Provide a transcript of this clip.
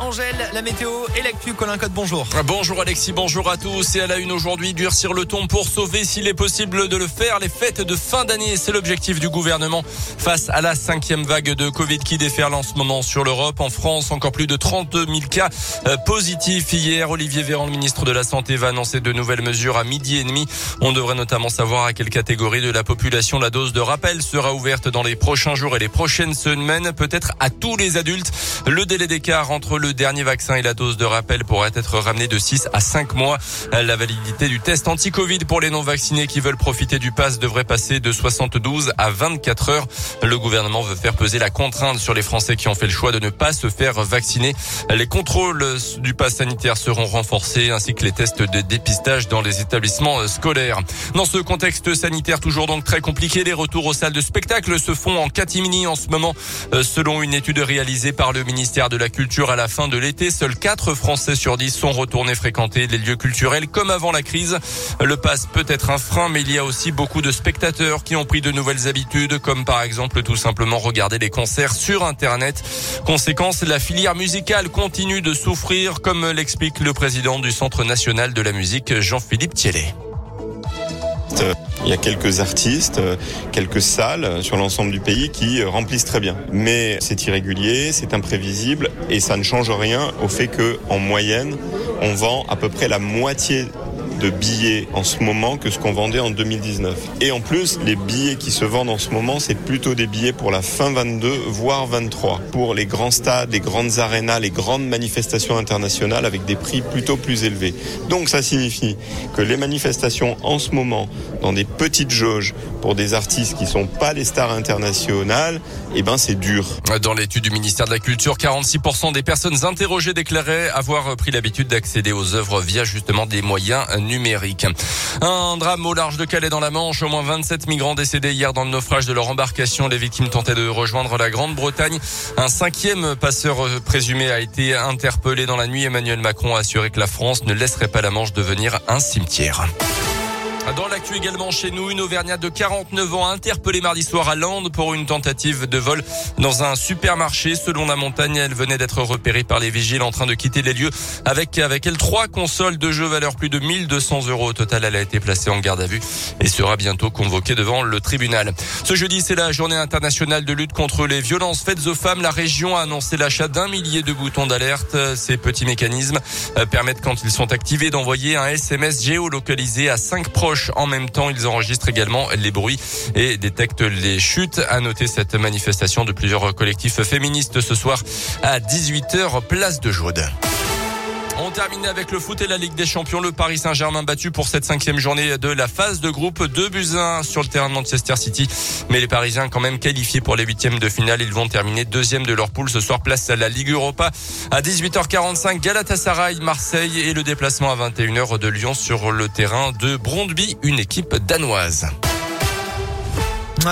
Angèle, la météo et l'actu. Colin Code, bonjour. Bonjour Alexis, bonjour à tous. Et à la une aujourd'hui, durcir le ton pour sauver s'il est possible de le faire. Les fêtes de fin d'année, c'est l'objectif du gouvernement face à la cinquième vague de Covid qui déferle en ce moment sur l'Europe. En France, encore plus de 32 000 cas euh, positifs. Hier, Olivier Véran, le ministre de la Santé, va annoncer de nouvelles mesures à midi et demi. On devrait notamment savoir à quelle catégorie de la population la dose de rappel sera ouverte dans les prochains jours et les prochaines semaines. Peut-être à tous les adultes. Le délai d'écart entre dernier vaccin et la dose de rappel pourrait être ramené de 6 à 5 mois. La validité du test anti-Covid pour les non-vaccinés qui veulent profiter du pass devrait passer de 72 à 24 heures. Le gouvernement veut faire peser la contrainte sur les Français qui ont fait le choix de ne pas se faire vacciner. Les contrôles du pass sanitaire seront renforcés ainsi que les tests de dépistage dans les établissements scolaires. Dans ce contexte sanitaire toujours donc très compliqué, les retours aux salles de spectacle se font en catimini en ce moment. Euh, selon une étude réalisée par le ministère de la Culture à la fin de l'été, seuls 4 Français sur 10 sont retournés fréquenter les lieux culturels comme avant la crise. Le pass peut être un frein, mais il y a aussi beaucoup de spectateurs qui ont pris de nouvelles habitudes, comme par exemple tout simplement regarder les concerts sur Internet. Conséquence, la filière musicale continue de souffrir, comme l'explique le président du Centre national de la musique, Jean-Philippe Thiellet. Il y a quelques artistes, quelques salles sur l'ensemble du pays qui remplissent très bien. Mais c'est irrégulier, c'est imprévisible et ça ne change rien au fait que, en moyenne, on vend à peu près la moitié de billets en ce moment que ce qu'on vendait en 2019. Et en plus, les billets qui se vendent en ce moment, c'est plutôt des billets pour la fin 22, voire 23. Pour les grands stades, les grandes arénas, les grandes manifestations internationales avec des prix plutôt plus élevés. Donc ça signifie que les manifestations en ce moment, dans des petites jauges, pour des artistes qui sont pas des stars internationales, eh ben c'est dur. Dans l'étude du ministère de la Culture, 46% des personnes interrogées déclaraient avoir pris l'habitude d'accéder aux œuvres via justement des moyens numériques. Un drame au large de Calais dans la Manche. Au moins 27 migrants décédés hier dans le naufrage de leur embarcation. Les victimes tentaient de rejoindre la Grande-Bretagne. Un cinquième passeur présumé a été interpellé dans la nuit. Emmanuel Macron a assuré que la France ne laisserait pas la Manche devenir un cimetière. Dans l'actu également chez nous, une Auvergnate de 49 ans interpellée mardi soir à Lande pour une tentative de vol dans un supermarché. Selon la montagne, elle venait d'être repérée par les vigiles en train de quitter les lieux avec, avec elle trois consoles de jeux valeur plus de 1200 euros. Au total, elle a été placée en garde à vue et sera bientôt convoquée devant le tribunal. Ce jeudi, c'est la journée internationale de lutte contre les violences faites aux femmes. La région a annoncé l'achat d'un millier de boutons d'alerte. Ces petits mécanismes euh, permettent, quand ils sont activés, d'envoyer un SMS géolocalisé à cinq proches en même temps, ils enregistrent également les bruits et détectent les chutes. À noter cette manifestation de plusieurs collectifs féministes ce soir à 18h, place de Jaude. On termine avec le foot et la Ligue des Champions. Le Paris Saint-Germain battu pour cette cinquième journée de la phase de groupe. de buts 1 sur le terrain de Manchester City. Mais les Parisiens quand même qualifiés pour les huitièmes de finale. Ils vont terminer deuxième de leur poule. Ce soir, place à la Ligue Europa. À 18h45, Galatasaray, Marseille et le déplacement à 21h de Lyon sur le terrain de Brondby, une équipe danoise.